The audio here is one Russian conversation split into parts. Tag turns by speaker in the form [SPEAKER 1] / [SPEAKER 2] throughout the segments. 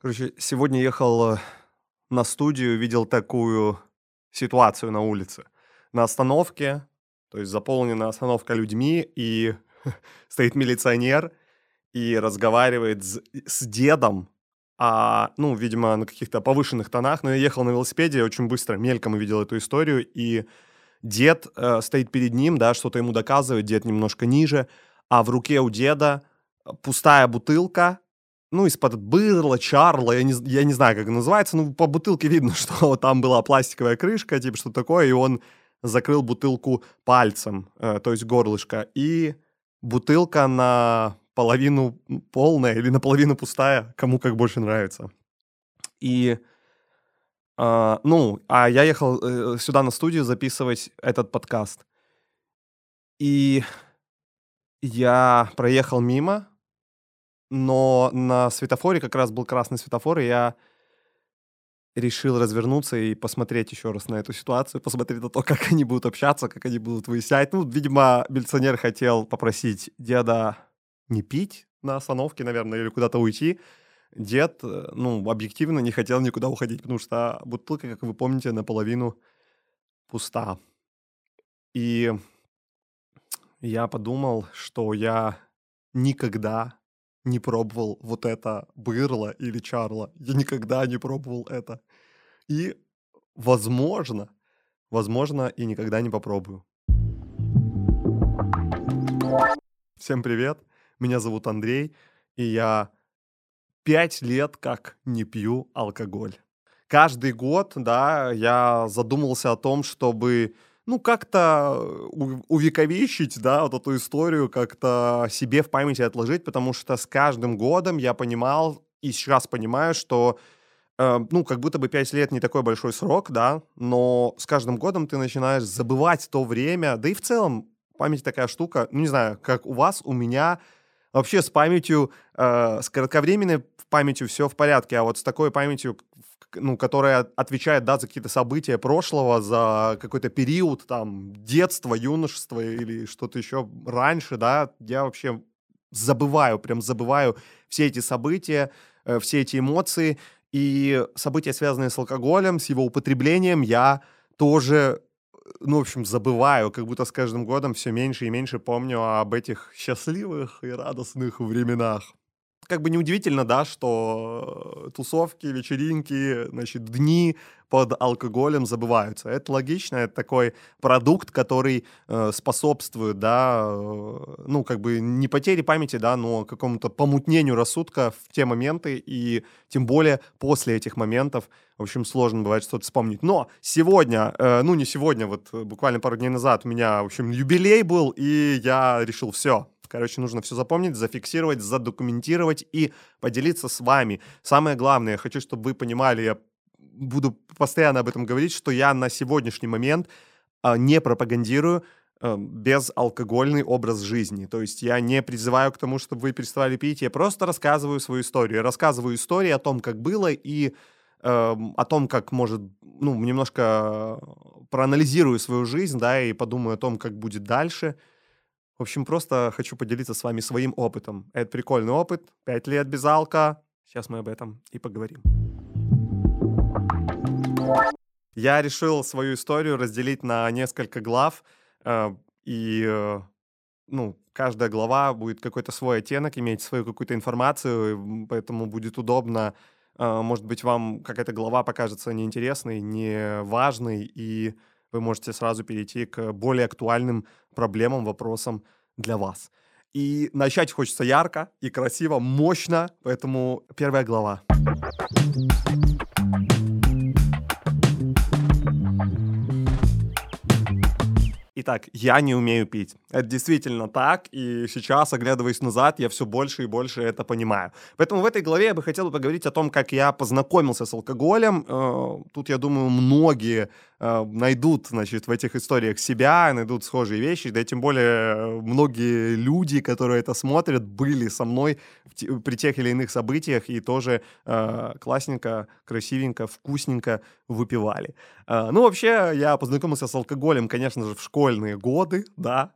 [SPEAKER 1] Короче, сегодня ехал э, на студию, видел такую ситуацию на улице. На остановке, то есть заполнена остановка людьми, и стоит милиционер и разговаривает с, с дедом, а, ну, видимо, на каких-то повышенных тонах, но я ехал на велосипеде очень быстро, мельком увидел эту историю, и дед э, стоит перед ним, да, что-то ему доказывает, дед немножко ниже, а в руке у деда пустая бутылка, ну, из-под бырла, чарла, я не, я не знаю, как называется, ну, по бутылке видно, что там была пластиковая крышка, типа что такое, и он закрыл бутылку пальцем, э, то есть горлышко, и бутылка на половину полная или наполовину пустая, кому как больше нравится. И, э, ну, а я ехал э, сюда на студию записывать этот подкаст, и я проехал мимо, но на светофоре как раз был красный светофор, и я решил развернуться и посмотреть еще раз на эту ситуацию, посмотреть на то, как они будут общаться, как они будут выяснять. Ну, видимо, милиционер хотел попросить деда не пить на остановке, наверное, или куда-то уйти. Дед, э, ну, объективно не хотел никуда уходить, потому что бутылка, как вы помните, наполовину пуста. И я подумал, что я никогда не пробовал вот это бырло или чарло. Я никогда не пробовал это. И, возможно, возможно, и никогда не попробую. Всем привет, меня зовут Андрей, и я пять лет как не пью алкоголь. Каждый год, да, я задумался о том, чтобы ну, как-то увековечить, да, вот эту историю, как-то себе в памяти отложить, потому что с каждым годом я понимал и сейчас понимаю, что, э, ну, как будто бы 5 лет не такой большой срок, да, но с каждым годом ты начинаешь забывать то время, да и в целом память такая штука, ну, не знаю, как у вас, у меня вообще с памятью, э, с кратковременной памятью все в порядке, а вот с такой памятью, ну, которая отвечает, да, за какие-то события прошлого, за какой-то период, там, детства, юношества или что-то еще раньше, да, я вообще забываю, прям забываю все эти события, э, все эти эмоции, и события, связанные с алкоголем, с его употреблением, я тоже ну, в общем, забываю, как будто с каждым годом все меньше и меньше помню об этих счастливых и радостных временах как бы неудивительно, да, что э, тусовки, вечеринки, значит, дни под алкоголем забываются. Это логично, это такой продукт, который э, способствует, да, э, ну, как бы не потере памяти, да, но какому-то помутнению рассудка в те моменты, и тем более после этих моментов, в общем, сложно бывает что-то вспомнить. Но сегодня, э, ну, не сегодня, вот буквально пару дней назад у меня, в общем, юбилей был, и я решил, все, Короче, нужно все запомнить, зафиксировать, задокументировать и поделиться с вами. Самое главное, я хочу, чтобы вы понимали, я буду постоянно об этом говорить, что я на сегодняшний момент а, не пропагандирую а, безалкогольный образ жизни. То есть я не призываю к тому, чтобы вы переставали пить, я просто рассказываю свою историю. Я рассказываю истории о том, как было, и э, о том, как может, ну, немножко проанализирую свою жизнь, да, и подумаю о том, как будет дальше. В общем, просто хочу поделиться с вами своим опытом. Это прикольный опыт. Пять лет без алка. Сейчас мы об этом и поговорим. Я решил свою историю разделить на несколько глав. Э, и, э, ну, каждая глава будет какой-то свой оттенок, иметь свою какую-то информацию, поэтому будет удобно. Э, может быть, вам какая-то глава покажется неинтересной, неважной, и вы можете сразу перейти к более актуальным проблемам, вопросам для вас. И начать хочется ярко и красиво, мощно, поэтому первая глава. Итак, я не умею пить. Это действительно так, и сейчас, оглядываясь назад, я все больше и больше это понимаю. Поэтому в этой главе я бы хотел поговорить о том, как я познакомился с алкоголем. Э, тут, я думаю, многие э, найдут, значит, в этих историях себя, найдут схожие вещи, да и тем более э, многие люди, которые это смотрят, были со мной при тех или иных событиях и тоже классненько, красивенько, вкусненько выпивали. Ну, вообще, я познакомился с алкоголем, конечно же, в школьные годы, да,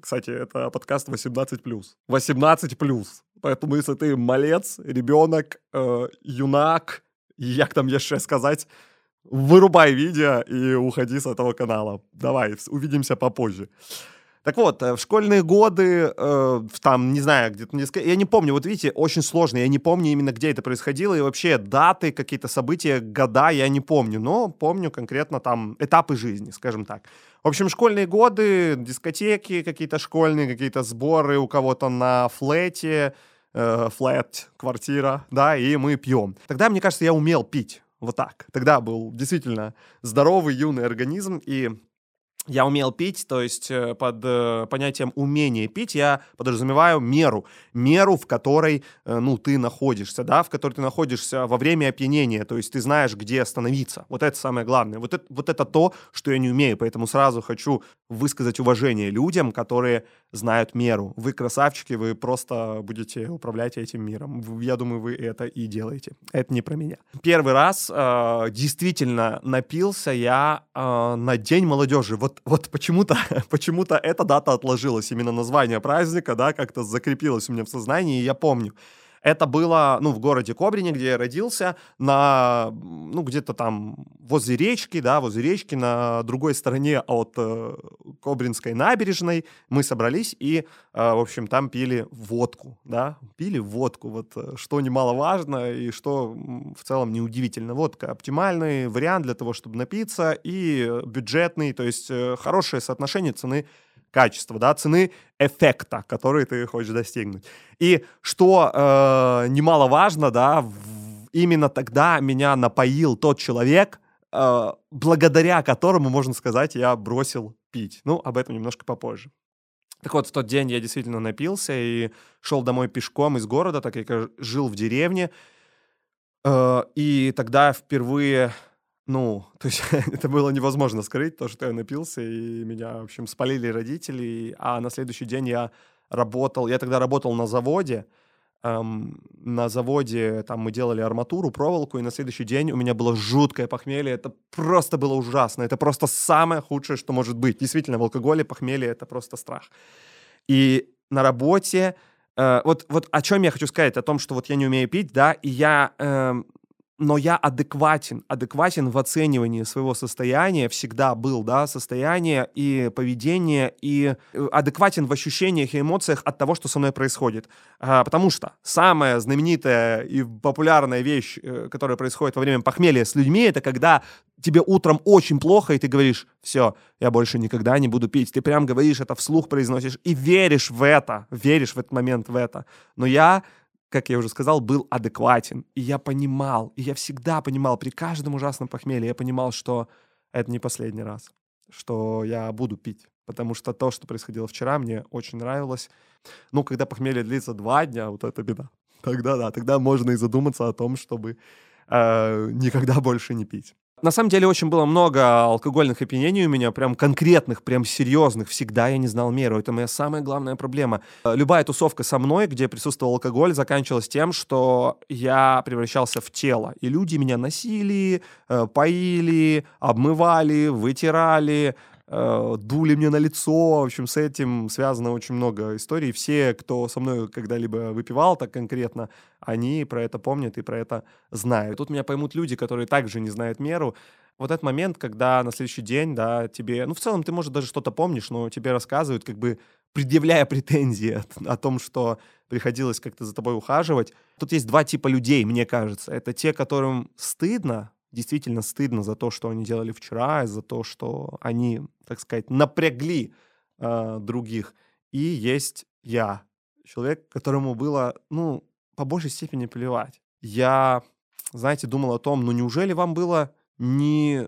[SPEAKER 1] Кстати, это подкаст 18+. 18+. Поэтому если ты малец, ребенок, э, юнак, як там еще сказать, вырубай видео и уходи с этого канала. Давай, увидимся попозже. Так вот, э, в школьные годы, э, там, не знаю, где-то, я не помню, вот видите, очень сложно, я не помню именно, где это происходило, и вообще даты, какие-то события, года я не помню, но помню конкретно там этапы жизни, скажем так. В общем, школьные годы, дискотеки какие-то школьные, какие-то сборы у кого-то на флете, э, квартира, да, и мы пьем. Тогда, мне кажется, я умел пить, вот так. Тогда был действительно здоровый юный организм, и я умел пить, то есть э, под э, понятием умение пить я подразумеваю меру, меру, в которой, э, ну, ты находишься, да, в которой ты находишься во время опьянения, то есть ты знаешь, где остановиться. Вот это самое главное. Вот это, вот это то, что я не умею, поэтому сразу хочу высказать уважение людям, которые знают меру. Вы красавчики, вы просто будете управлять этим миром. Я думаю, вы это и делаете. Это не про меня. Первый раз э, действительно напился я э, на День молодежи. Вот, вот почему-то почему эта дата отложилась, именно название праздника, да, как-то закрепилось у меня в сознании, и я помню. Это было, ну, в городе Кобрине, где я родился, на, ну, где-то там возле речки, да, возле речки, на другой стороне от э, Кобринской набережной мы собрались и, э, в общем, там пили водку, да, пили водку, вот, э, что немаловажно и что в целом неудивительно. Водка оптимальный вариант для того, чтобы напиться и бюджетный, то есть э, хорошее соотношение цены качества, да, цены эффекта, который ты хочешь достигнуть. И что э, немаловажно, да, в, именно тогда меня напоил тот человек, э, благодаря которому, можно сказать, я бросил пить. Ну, об этом немножко попозже. Так вот, в тот день я действительно напился и шел домой пешком из города, так как я жил в деревне. Э, и тогда впервые ну, то есть это было невозможно скрыть, то, что я напился, и меня, в общем, спалили родители, а на следующий день я работал, я тогда работал на заводе, эм, на заводе там мы делали арматуру, проволоку, и на следующий день у меня было жуткое похмелье, это просто было ужасно, это просто самое худшее, что может быть. Действительно, в алкоголе похмелье — это просто страх. И на работе, э, вот, вот о чем я хочу сказать, о том, что вот я не умею пить, да, и я... Э, но я адекватен, адекватен в оценивании своего состояния, всегда был, да, состояние и поведение, и э, адекватен в ощущениях и эмоциях от того, что со мной происходит. А, потому что самая знаменитая и популярная вещь, э, которая происходит во время похмелья с людьми, это когда тебе утром очень плохо, и ты говоришь, все, я больше никогда не буду пить. Ты прям говоришь это вслух, произносишь и веришь в это, веришь в этот момент в это. Но я как я уже сказал, был адекватен. И я понимал, и я всегда понимал, при каждом ужасном похмелье, я понимал, что это не последний раз, что я буду пить. Потому что то, что происходило вчера, мне очень нравилось. Ну, когда похмелье длится два дня, вот это беда. Тогда да, тогда можно и задуматься о том, чтобы э, никогда больше не пить. На самом деле очень было много алкогольных опьянений у меня, прям конкретных, прям серьезных. Всегда я не знал меру. Это моя самая главная проблема. Любая тусовка со мной, где присутствовал алкоголь, заканчивалась тем, что я превращался в тело. И люди меня носили, э, поили, обмывали, вытирали, э, дули мне на лицо. В общем, с этим связано очень много историй. Все, кто со мной когда-либо выпивал так конкретно, они про это помнят и про это знают. Тут меня поймут люди, которые также не знают меру. Вот этот момент, когда на следующий день, да, тебе, ну, в целом ты, может, даже что-то помнишь, но тебе рассказывают, как бы предъявляя претензии о том, что приходилось как-то за тобой ухаживать. Тут есть два типа людей, мне кажется. Это те, которым стыдно действительно стыдно за то, что они делали вчера, за то, что они, так сказать, напрягли э, других. И есть я, человек, которому было, ну, по большей степени плевать. Я, знаете, думал о том, ну неужели вам было не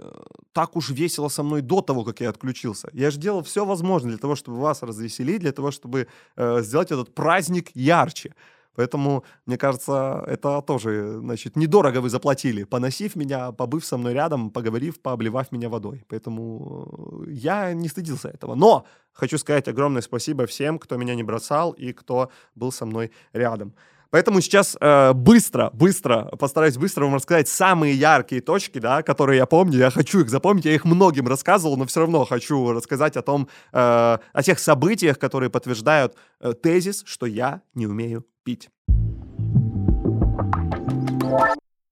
[SPEAKER 1] так уж весело со мной до того, как я отключился. Я же делал все возможное для того, чтобы вас развеселить, для того, чтобы э, сделать этот праздник ярче. Поэтому, мне кажется, это тоже, значит, недорого вы заплатили, поносив меня, побыв со мной рядом, поговорив, пообливав меня водой. Поэтому я не стыдился этого. Но хочу сказать огромное спасибо всем, кто меня не бросал и кто был со мной рядом. Поэтому сейчас э, быстро, быстро, постараюсь быстро вам рассказать самые яркие точки, да, которые я помню. Я хочу их запомнить, я их многим рассказывал, но все равно хочу рассказать о том, э, о тех событиях, которые подтверждают э, тезис, что я не умею пить.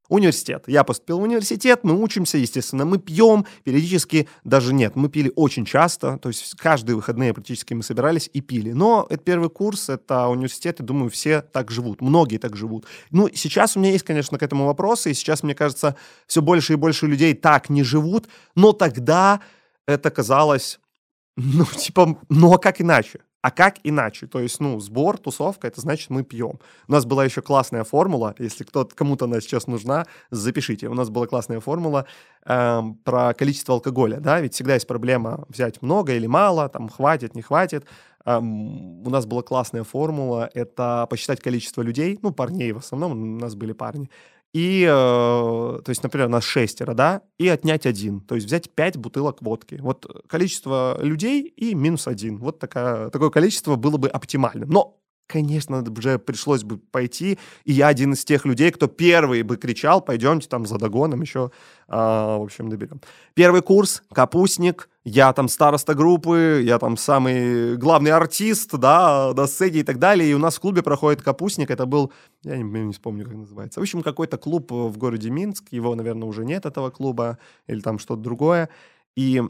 [SPEAKER 1] Университет. Я поступил в университет, мы учимся, естественно, мы пьем, периодически даже нет, мы пили очень часто, то есть каждые выходные практически мы собирались и пили. Но это первый курс, это университет, и думаю, все так живут, многие так живут. Ну, сейчас у меня есть, конечно, к этому вопросы, и сейчас, мне кажется, все больше и больше людей так не живут, но тогда это казалось, ну, типа, ну а как иначе? А как иначе? То есть, ну, сбор, тусовка, это значит, мы пьем. У нас была еще классная формула, если кто кому-то она сейчас нужна, запишите. У нас была классная формула эм, про количество алкоголя, да, ведь всегда есть проблема взять много или мало, там, хватит, не хватит. Эм, у нас была классная формула, это посчитать количество людей, ну, парней в основном, у нас были парни, и, э, то есть, например, нас шестеро, да, и отнять один, то есть взять пять бутылок водки. Вот количество людей и минус один. Вот такая, такое количество было бы оптимальным. Но конечно, уже пришлось бы пойти, и я один из тех людей, кто первый бы кричал, пойдемте там за догоном еще, а, в общем, доберем. Первый курс, капустник, я там староста группы, я там самый главный артист, да, на сцене и так далее, и у нас в клубе проходит капустник, это был, я не, не вспомню, как называется, в общем, какой-то клуб в городе Минск, его, наверное, уже нет, этого клуба, или там что-то другое, и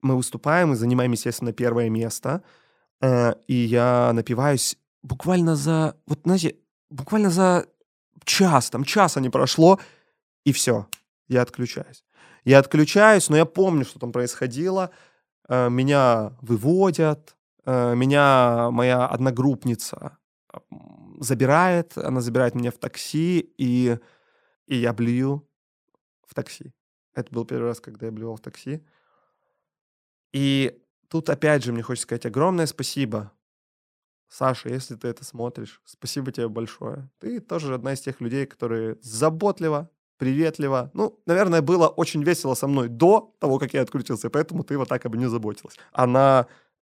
[SPEAKER 1] мы выступаем и занимаем, естественно, первое место, э, и я напиваюсь буквально за, вот знаете, буквально за час, там часа не прошло, и все, я отключаюсь. Я отключаюсь, но я помню, что там происходило. Э, меня выводят, э, меня моя одногруппница забирает, она забирает меня в такси, и, и я блюю в такси. Это был первый раз, когда я блювал в такси. И тут опять же мне хочется сказать огромное спасибо Саша, если ты это смотришь, спасибо тебе большое. Ты тоже одна из тех людей, которые заботливо, приветливо. Ну, наверное, было очень весело со мной до того, как я отключился, поэтому ты вот так об не заботилась. Она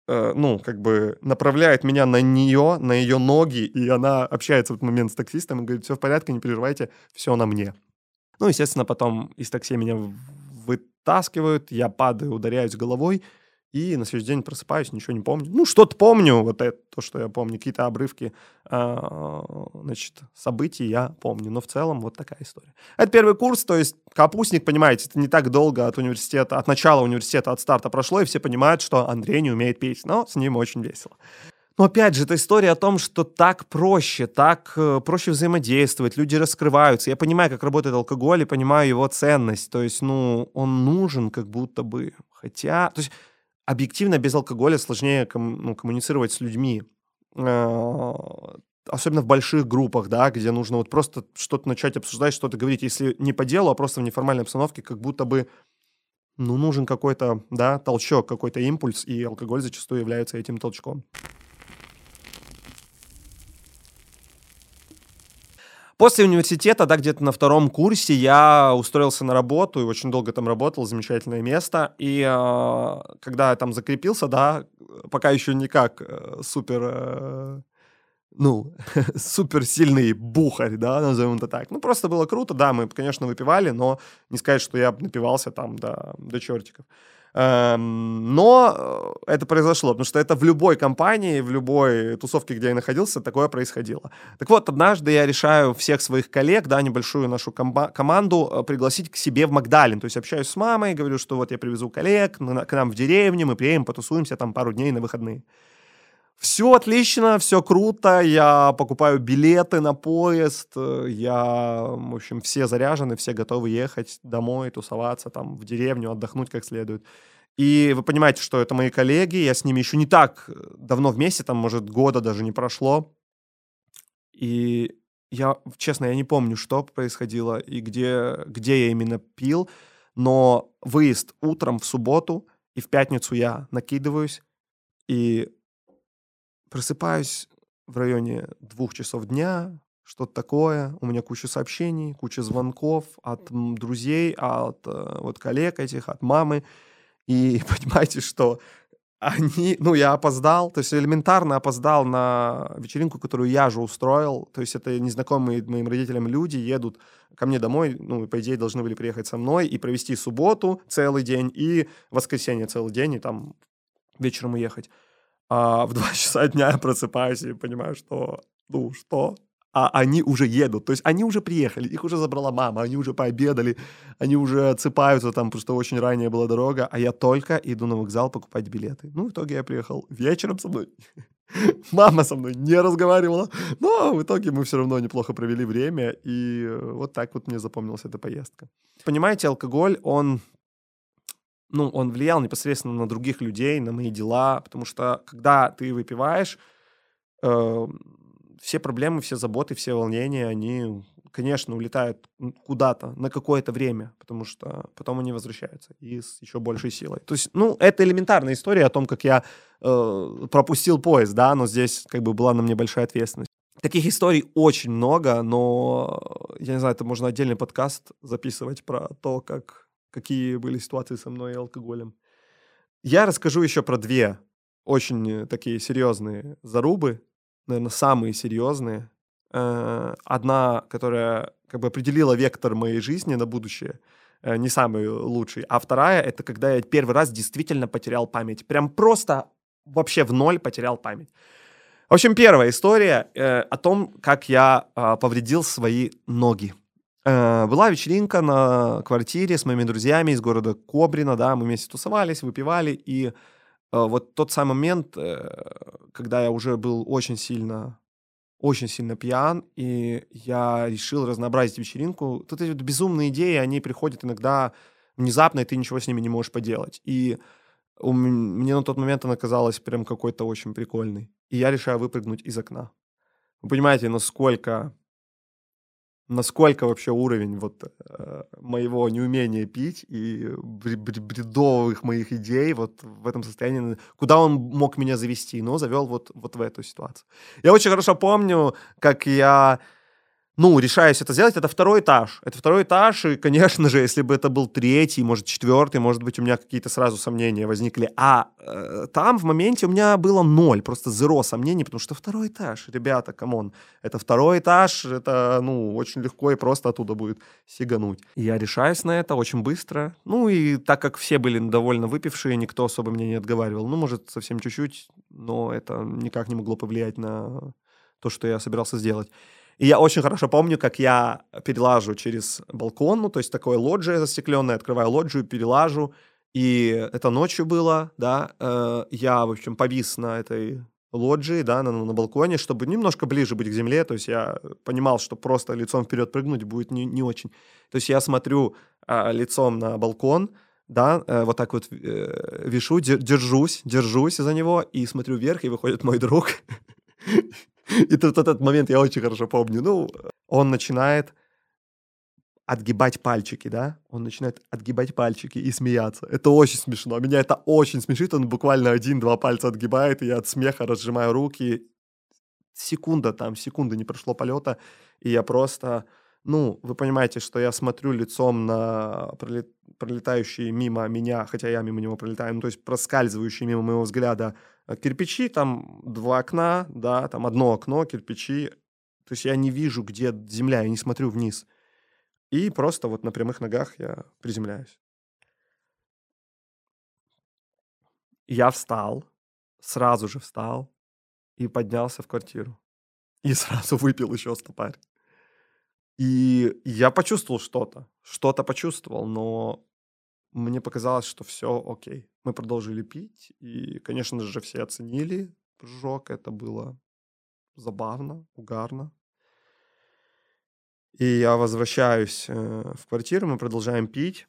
[SPEAKER 1] э, ну, как бы направляет меня на нее, на ее ноги, и она общается в этот момент с таксистом и говорит, все в порядке, не переживайте, все на мне. Ну, естественно, потом из такси меня вытаскивают, я падаю, ударяюсь головой, и на следующий день просыпаюсь, ничего не помню. Ну, что-то помню, вот это то, что я помню, какие-то обрывки, э, значит, событий я помню, но в целом вот такая история. Это первый курс, то есть капустник, понимаете, это не так долго от университета, от начала университета, от старта прошло, и все понимают, что Андрей не умеет петь, но с ним очень весело. Но опять же, это история о том, что так проще, так э, проще взаимодействовать, люди раскрываются. Я понимаю, как работает алкоголь, и понимаю его ценность. То есть, ну, он нужен как будто бы. Хотя, то есть, объективно без алкоголя сложнее ком, ну, коммуницировать с людьми. Э, особенно в больших группах, да, где нужно вот просто что-то начать обсуждать, что-то говорить, если не по делу, а просто в неформальной обстановке, как будто бы ну, нужен какой-то, да, толчок, какой-то импульс, и алкоголь зачастую является этим толчком. После университета, да, где-то на втором курсе я устроился на работу и очень долго там работал, замечательное место. И э, когда я там закрепился, да, пока еще никак э, супер, э, ну, супер сильный бухарь, да, назовем это так. Ну, просто было круто, да, мы, конечно, выпивали, но не сказать, что я напивался там до, до чертиков. Эм, но э, это произошло, потому что это в любой компании, в любой тусовке, где я находился, такое происходило. Так вот, однажды я решаю всех своих коллег, да, небольшую нашу команду э, пригласить к себе в Магдалин. То есть общаюсь с мамой, говорю, что вот я привезу коллег к нам в деревню, мы приедем, потусуемся там пару дней на выходные. Все отлично, все круто, я покупаю билеты на поезд, я, в общем, все заряжены, все готовы ехать домой, тусоваться там в деревню, отдохнуть как следует. И вы понимаете, что это мои коллеги, я с ними еще не так э, давно вместе, там, может, года даже не прошло. И я, честно, я не помню, что происходило и где, где я именно пил, но выезд утром в субботу, и в пятницу я накидываюсь, и Просыпаюсь в районе двух часов дня, что-то такое. У меня куча сообщений, куча звонков от друзей, от э, вот коллег этих, от мамы. И понимаете, что они, ну, я опоздал, то есть элементарно опоздал на вечеринку, которую я же устроил, то есть это незнакомые моим родителям люди едут ко мне домой, ну, по идее, должны были приехать со мной и провести субботу целый день и воскресенье целый день, и там вечером уехать а в 2 часа дня я просыпаюсь и понимаю, что, ну, что? а они уже едут. То есть они уже приехали, их уже забрала мама, они уже пообедали, они уже отсыпаются, там просто очень ранняя была дорога, а я только иду на вокзал покупать билеты. Ну, в итоге я приехал вечером со мной. Мама со мной не разговаривала, но в итоге мы все равно неплохо провели время, и вот так вот мне запомнилась эта поездка. Понимаете, алкоголь, он ну, он влиял непосредственно на других людей, на мои дела, потому что когда ты выпиваешь, э, все проблемы, все заботы, все волнения, они, конечно, улетают куда-то на какое-то время, потому что потом они возвращаются и с еще большей силой. То есть, ну, это элементарная история о том, как я э, пропустил поезд, да, но здесь как бы была на мне большая ответственность. Таких историй очень много, но, я не знаю, это можно отдельный подкаст записывать про то, как какие были ситуации со мной и алкоголем. Я расскажу еще про две очень такие серьезные зарубы, наверное, самые серьезные. Э, одна, которая как бы определила вектор моей жизни на будущее, э, не самый лучший. А вторая — это когда я первый раз действительно потерял память. Прям просто вообще в ноль потерял память. В общем, первая история э, о том, как я э, повредил свои ноги. Э, была вечеринка на квартире с моими друзьями из города Кобрина, да, мы вместе тусовались, выпивали, и э, вот тот самый момент, э, когда я уже был очень сильно, очень сильно пьян, и я решил разнообразить вечеринку. Тут эти вот безумные идеи, они приходят иногда внезапно, и ты ничего с ними не можешь поделать. И мне на тот момент она казалась прям какой-то очень прикольной. И я решаю выпрыгнуть из окна. Вы понимаете, насколько насколько вообще уровень вот э, моего неумения пить и бредовых моих идей вот в этом состоянии, куда он мог меня завести, но завел вот, вот в эту ситуацию. Я очень хорошо помню, как я ну, решаюсь это сделать, это второй этаж. Это второй этаж, и, конечно же, если бы это был третий, может, четвертый, может быть, у меня какие-то сразу сомнения возникли. А э, там в моменте у меня было ноль, просто зеро сомнений, потому что второй этаж, ребята, come on, это второй этаж, это, ну, очень легко и просто оттуда будет сигануть. Я решаюсь на это очень быстро. Ну, и так как все были довольно выпившие, никто особо меня не отговаривал. Ну, может, совсем чуть-чуть, но это никак не могло повлиять на то, что я собирался сделать. И я очень хорошо помню, как я перелажу через балкон, ну, то есть такое лоджия застекленное, открываю лоджию, перелажу, и это ночью было, да, э, я, в общем, повис на этой лоджии, да, на, на балконе, чтобы немножко ближе быть к земле, то есть я понимал, что просто лицом вперед прыгнуть будет не, не очень. То есть я смотрю э, лицом на балкон, да, э, вот так вот э, вишу, держусь, держусь за него и смотрю вверх, и выходит мой друг. И тут этот момент я очень хорошо помню. Ну, он начинает отгибать пальчики, да? Он начинает отгибать пальчики и смеяться. Это очень смешно. Меня это очень смешит. Он буквально один-два пальца отгибает, и я от смеха разжимаю руки. Секунда там, секунды не прошло полета, и я просто... Ну, вы понимаете, что я смотрю лицом на пролетающие мимо меня, хотя я мимо него пролетаю, ну, то есть проскальзывающие мимо моего взгляда кирпичи, там два окна, да, там одно окно, кирпичи. То есть я не вижу, где земля, я не смотрю вниз. И просто вот на прямых ногах я приземляюсь. Я встал, сразу же встал и поднялся в квартиру. И сразу выпил еще стопарь. И я почувствовал что-то. Что-то почувствовал, но мне показалось, что все окей. Мы продолжили пить, и, конечно же, все оценили прыжок. Это было забавно, угарно. И я возвращаюсь э, в квартиру, мы продолжаем пить.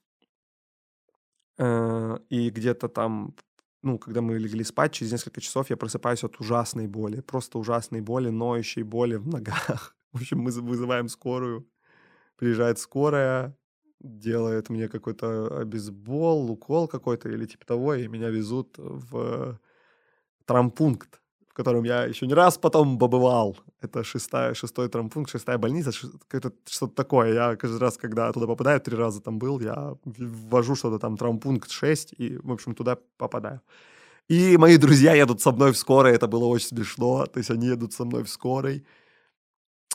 [SPEAKER 1] Э, и где-то там, ну, когда мы легли спать, через несколько часов я просыпаюсь от ужасной боли. Просто ужасной боли, ноющей боли в ногах. В общем, мы вызываем скорую. Приезжает скорая, делает мне какой-то обезбол, укол какой-то или типа того, и меня везут в травмпункт, в котором я еще не раз потом побывал. Это шестая, шестой травмпункт, шестая больница, это что-то такое. Я каждый раз, когда туда попадаю, три раза там был, я ввожу что-то там травмпункт 6 и, в общем, туда попадаю. И мои друзья едут со мной в скорой, это было очень смешно, то есть они едут со мной в скорой,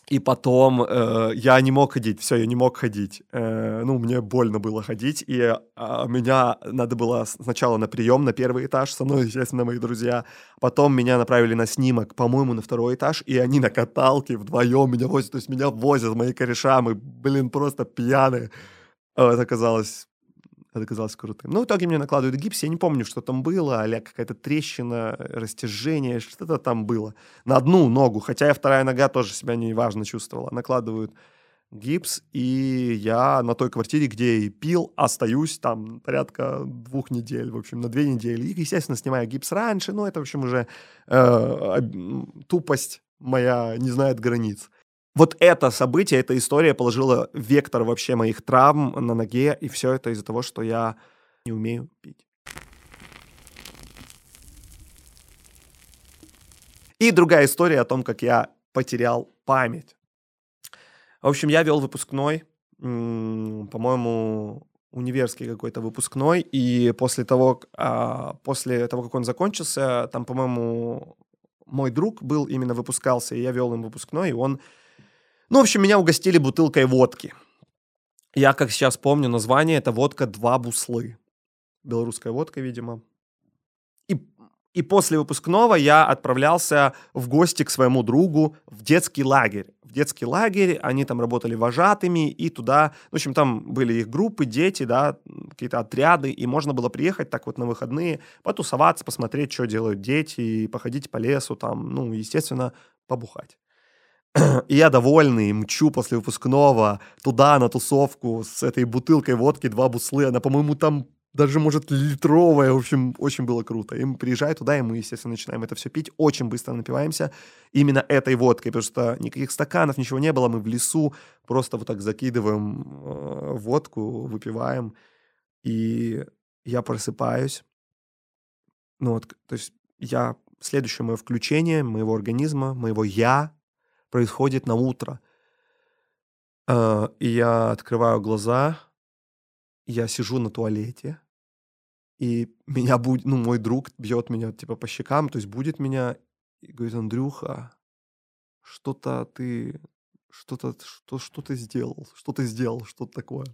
[SPEAKER 1] И потом э, я не мог ходить, все, я не мог ходить. Э, ну, мне больно было ходить, и э, меня надо было сначала на прием на первый этаж, со мной, естественно, мои друзья. Потом меня направили на снимок, по-моему, на второй этаж, и они на каталке вдвоем меня возят, то есть меня возят мои кореша, мы, блин, просто пьяные. Это казалось это казалось крутым. Ну, в итоге мне накладывают гипс. Я не помню, что там было, а какая-то трещина, растяжение, что-то там было. На одну ногу, хотя и вторая нога тоже себя неважно чувствовала. Накладывают гипс, и я на той квартире, где и пил, остаюсь там порядка двух недель, в общем, на две недели. И, естественно, снимаю гипс раньше, но это, в общем, уже э, тупость моя не знает границ вот это событие, эта история положила вектор вообще моих травм на ноге, и все это из-за того, что я не умею пить. И другая история о том, как я потерял память. В общем, я вел выпускной, по-моему, универский какой-то выпускной, и после того, а, после того, как он закончился, там, по-моему, мой друг был именно выпускался, и я вел им выпускной, и он ну, в общем, меня угостили бутылкой водки. Я, как сейчас помню, название это водка «Два буслы». Белорусская водка, видимо. И, и после выпускного я отправлялся в гости к своему другу в детский лагерь. В детский лагерь, они там работали вожатыми, и туда, в общем, там были их группы, дети, да, какие-то отряды, и можно было приехать так вот на выходные, потусоваться, посмотреть, что делают дети, и походить по лесу, там, ну, естественно, побухать. И я довольный, мчу после выпускного туда, на тусовку, с этой бутылкой водки, два буслы. Она, по-моему, там даже, может, литровая. В общем, очень было круто. И мы приезжаем туда, и мы, естественно, начинаем это все пить. Очень быстро напиваемся именно этой водкой, потому что никаких стаканов, ничего не было. Мы в лесу просто вот так закидываем э, водку, выпиваем. И я просыпаюсь. Ну вот, то есть я... Следующее мое включение моего организма, моего «я», происходит на утро. Э, и я открываю глаза, я сижу на туалете, и меня будет, ну, мой друг бьет меня, типа, по щекам, то есть будет меня, и говорит, Андрюха, что-то ты, что-то, что, что ты сделал, что ты сделал, что-то такое.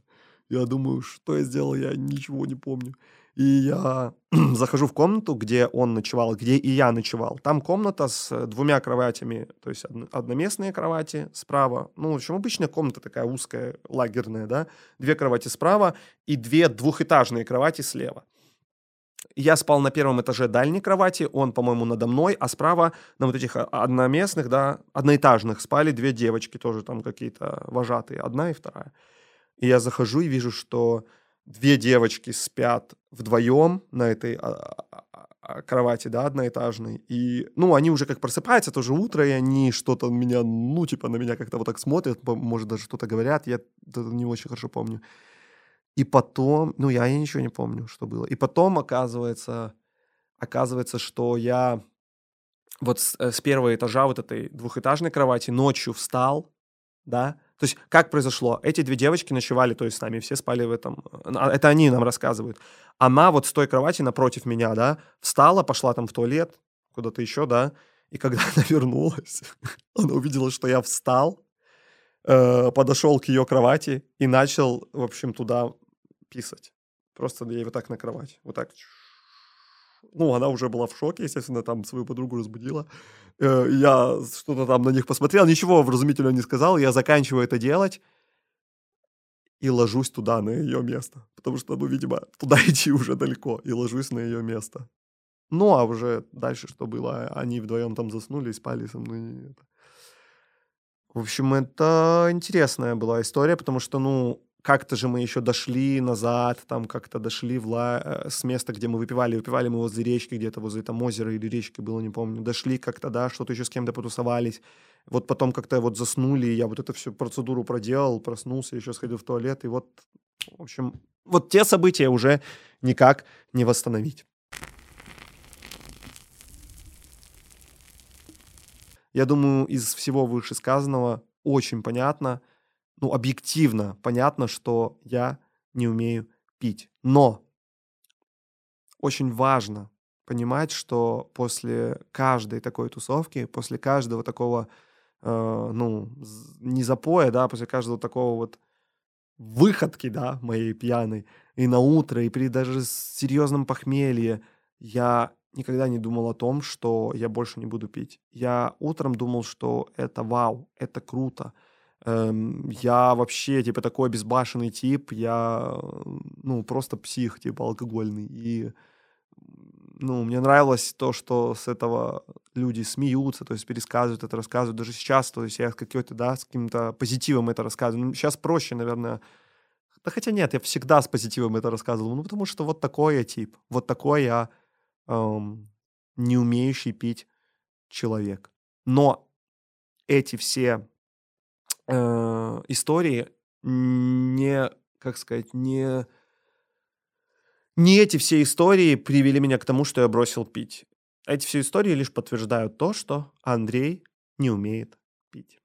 [SPEAKER 1] Я думаю, что я сделал, я ничего не помню. И я захожу в комнату, где он ночевал, где и я ночевал. Там комната с двумя кроватями, то есть одноместные кровати справа. Ну, в общем, обычная комната такая узкая, лагерная, да. Две кровати справа и две двухэтажные кровати слева. Я спал на первом этаже дальней кровати, он, по-моему, надо мной, а справа на вот этих одноместных, да, одноэтажных спали две девочки, тоже там какие-то вожатые, одна и вторая. И я захожу и вижу, что две девочки спят вдвоем на этой а, а, а, кровати, да, одноэтажной. И, ну, они уже как просыпаются, тоже утро, и они что-то меня, ну, типа, на меня как-то вот так смотрят, может, даже что-то говорят, я не очень хорошо помню. И потом, ну, я, я ничего не помню, что было. И потом, оказывается, оказывается, что я вот с, э, с первого этажа вот этой двухэтажной кровати ночью встал, да, то есть как произошло? Эти две девочки ночевали, то есть с нами все спали в этом. А, это они нам рассказывают. Она вот с той кровати напротив меня, да, встала, пошла там в туалет, куда-то еще, да, и когда она вернулась, она увидела, что я встал, э, подошел к ее кровати и начал, в общем, туда писать. Просто ей вот так на кровать. Вот так ну, она уже была в шоке, естественно, там свою подругу разбудила. Э, я что-то там на них посмотрел, ничего вразумительного не сказал, я заканчиваю это делать и ложусь туда, на ее место. Потому что, ну, видимо, туда идти уже далеко, и ложусь на ее место. Ну, а уже дальше что было? Они вдвоем там заснули спали со мной. В общем, это интересная была история, потому что, ну, как-то же мы еще дошли назад, там как-то дошли в ла... Э, с места, где мы выпивали. Выпивали мы возле речки, где-то возле там озера или речки было, не помню. Дошли как-то, да, что-то еще с кем-то потусовались. Вот потом как-то вот заснули, я вот эту всю процедуру проделал, проснулся, еще сходил в туалет, и вот, в общем, вот те события уже никак не восстановить. Я думаю, из всего вышесказанного очень понятно – ну, объективно понятно, что я не умею пить. Но очень важно понимать, что после каждой такой тусовки, после каждого такого э, ну, не запоя, да, после каждого такого вот выходки, да, моей пьяной, и на утро, и при даже серьезном похмелье, я никогда не думал о том, что я больше не буду пить. Я утром думал, что это вау, это круто. Эм, я вообще, типа, такой безбашенный тип, я, ну, просто псих, типа, алкогольный. И, ну, мне нравилось то, что с этого люди смеются, то есть пересказывают это, рассказывают. Даже сейчас, то есть я с какой-то, да, с каким-то позитивом это рассказываю. сейчас проще, наверное, да хотя нет, я всегда с позитивом это рассказывал. Ну, потому что вот такой я тип. Вот такой я эм, не умеющий пить человек. Но эти все э, истории не, как сказать, не, не эти все истории привели меня к тому, что я бросил пить. Эти все истории лишь подтверждают то, что Андрей не умеет пить.